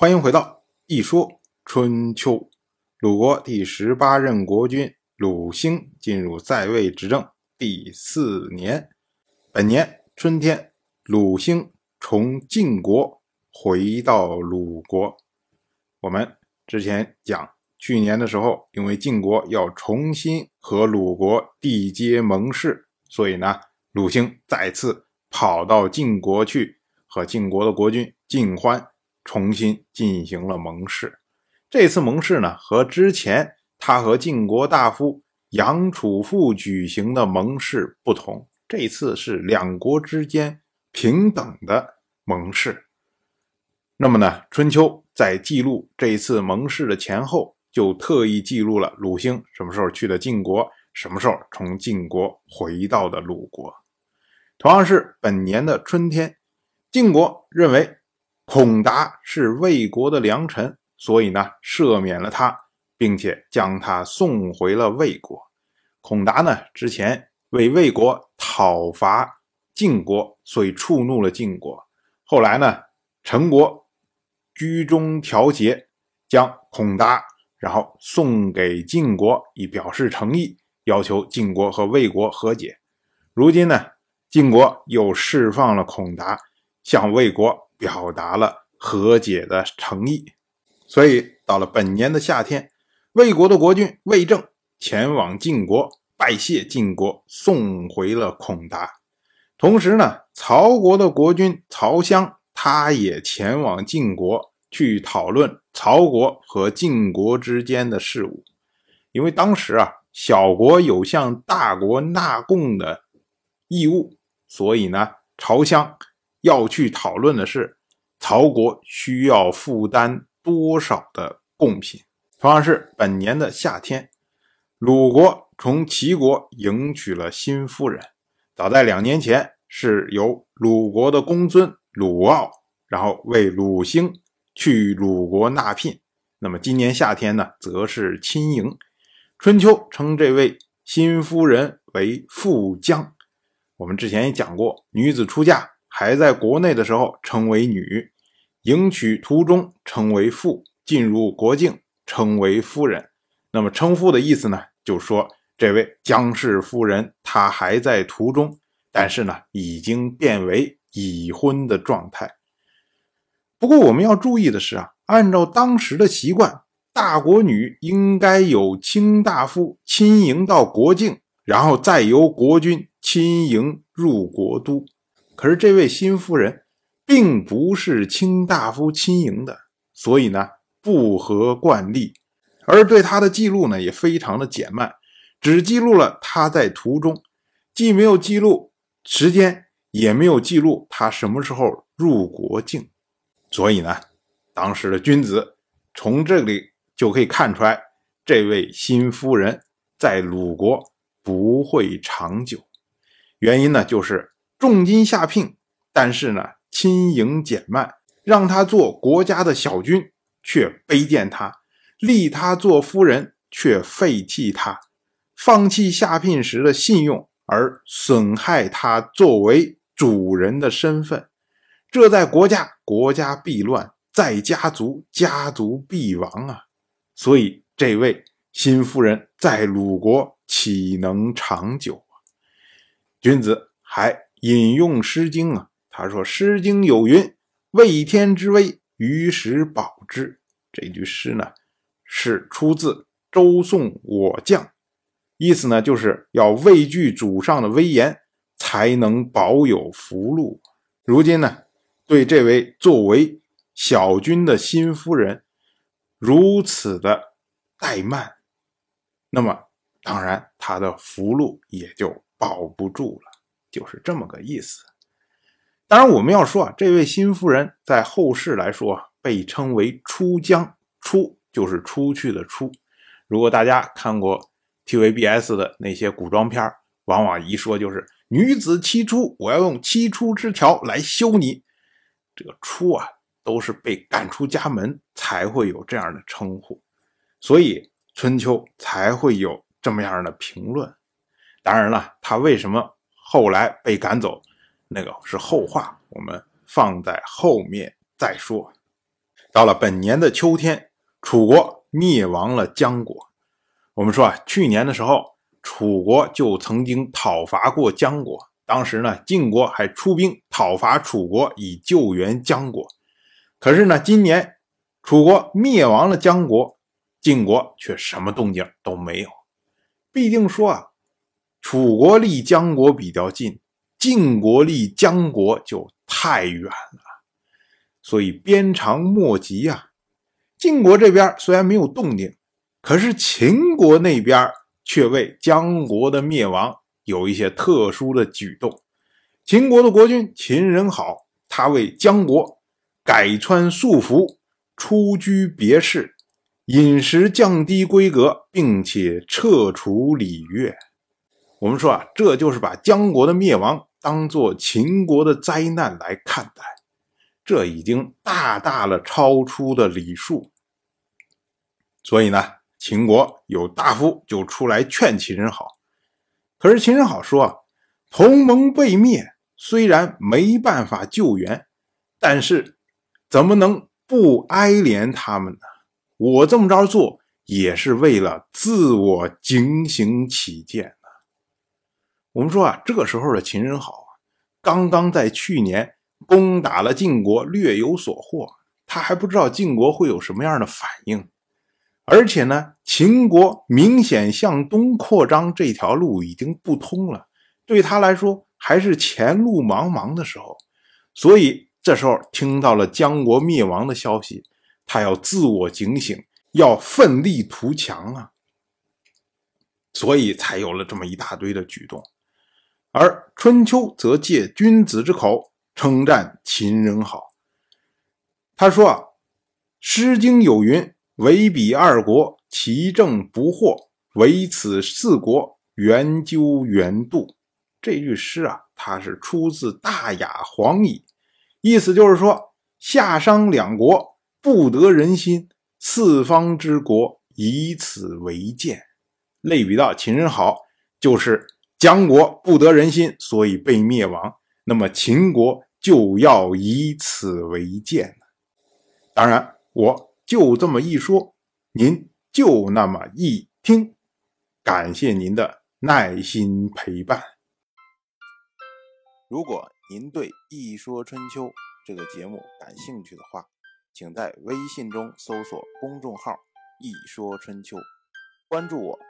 欢迎回到一说春秋。鲁国第十八任国君鲁兴进入在位执政第四年，本年春天，鲁兴从晋国回到鲁国。我们之前讲，去年的时候，因为晋国要重新和鲁国缔结盟誓，所以呢，鲁兴再次跑到晋国去，和晋国的国君晋欢重新进行了盟誓。这次盟誓呢，和之前他和晋国大夫杨楚父举行的盟誓不同，这次是两国之间平等的盟誓。那么呢，春秋在记录这次盟誓的前后，就特意记录了鲁兴什么时候去的晋国，什么时候从晋国回到的鲁国。同样是本年的春天，晋国认为孔达是魏国的良臣。所以呢，赦免了他，并且将他送回了魏国。孔达呢，之前为魏国讨伐晋国，所以触怒了晋国。后来呢，陈国居中调节，将孔达然后送给晋国，以表示诚意，要求晋国和魏国和解。如今呢，晋国又释放了孔达，向魏国表达了和解的诚意。所以，到了本年的夏天，魏国的国君魏正前往晋国拜谢晋国，送回了孔达。同时呢，曹国的国君曹襄他也前往晋国去讨论曹国和晋国之间的事务。因为当时啊，小国有向大国纳贡的义务，所以呢，曹襄要去讨论的是曹国需要负担。多少的贡品？同样是本年的夏天，鲁国从齐国迎娶了新夫人。早在两年前，是由鲁国的公孙鲁傲，然后为鲁兴去鲁国纳聘。那么今年夏天呢，则是亲迎。春秋称这位新夫人为妇姜。我们之前也讲过，女子出嫁还在国内的时候称为女。迎娶途中称为妇，进入国境称为夫人。那么称妇的意思呢，就说这位姜氏夫人她还在途中，但是呢已经变为已婚的状态。不过我们要注意的是啊，按照当时的习惯，大国女应该有卿大夫亲迎到国境，然后再由国君亲迎入国都。可是这位新夫人。并不是卿大夫亲迎的，所以呢不合惯例，而对他的记录呢也非常的简慢，只记录了他在途中，既没有记录时间，也没有记录他什么时候入国境，所以呢，当时的君子从这里就可以看出来，这位新夫人在鲁国不会长久，原因呢就是重金下聘，但是呢。亲迎减慢，让他做国家的小君，却卑贱他；立他做夫人，却废弃他；放弃下聘时的信用，而损害他作为主人的身份。这在国家，国家必乱；在家族，家族必亡啊！所以，这位新夫人在鲁国岂能长久啊？君子还引用《诗经》啊。他说：“《诗经》有云：‘畏天之威，于时保之。’这句诗呢，是出自周颂我将，意思呢，就是要畏惧祖上的威严，才能保有福禄。如今呢，对这位作为小君的新夫人如此的怠慢，那么当然他的福禄也就保不住了，就是这么个意思。”当然，我们要说啊，这位新夫人在后世来说被称为“出江”，出就是出去的出。如果大家看过 TVBS 的那些古装片往往一说就是“女子七出”，我要用七出之条来休你。这个“出”啊，都是被赶出家门才会有这样的称呼，所以春秋才会有这么样的评论。当然了，他为什么后来被赶走？那个是后话，我们放在后面再说。到了本年的秋天，楚国灭亡了姜国。我们说啊，去年的时候，楚国就曾经讨伐过姜国，当时呢，晋国还出兵讨伐楚国，以救援姜国。可是呢，今年楚国灭亡了姜国，晋国却什么动静都没有。毕竟说啊，楚国离姜国比较近，晋国离姜国就太远了。所以鞭长莫及呀！晋国这边虽然没有动静，可是秦国那边却为姜国的灭亡有一些特殊的举动。秦国的国君秦人好，他为姜国改穿素服，出居别室，饮食降低规格，并且撤除礼乐。我们说啊，这就是把姜国的灭亡当做秦国的灾难来看待。这已经大大的超出了礼数，所以呢，秦国有大夫就出来劝秦人好。可是秦人好说：“同盟被灭，虽然没办法救援，但是怎么能不哀怜他们呢？我这么着做也是为了自我警醒起见。”我们说啊，这个时候的秦人好啊，刚刚在去年。攻打了晋国，略有所获。他还不知道晋国会有什么样的反应，而且呢，秦国明显向东扩张这条路已经不通了，对他来说还是前路茫茫的时候。所以这时候听到了姜国灭亡的消息，他要自我警醒，要奋力图强啊！所以才有了这么一大堆的举动。而春秋则借君子之口。称赞秦人好。他说：“啊，《诗经》有云：‘唯彼二国，其政不惑；唯此四国，原究原度。’这句诗啊，它是出自《大雅·黄矣》，意思就是说，夏商两国不得人心，四方之国以此为鉴。类比到秦人好，就是姜国不得人心，所以被灭亡。那么秦国。”就要以此为鉴当然，我就这么一说，您就那么一听。感谢您的耐心陪伴。如果您对《一说春秋》这个节目感兴趣的话，请在微信中搜索公众号“一说春秋”，关注我。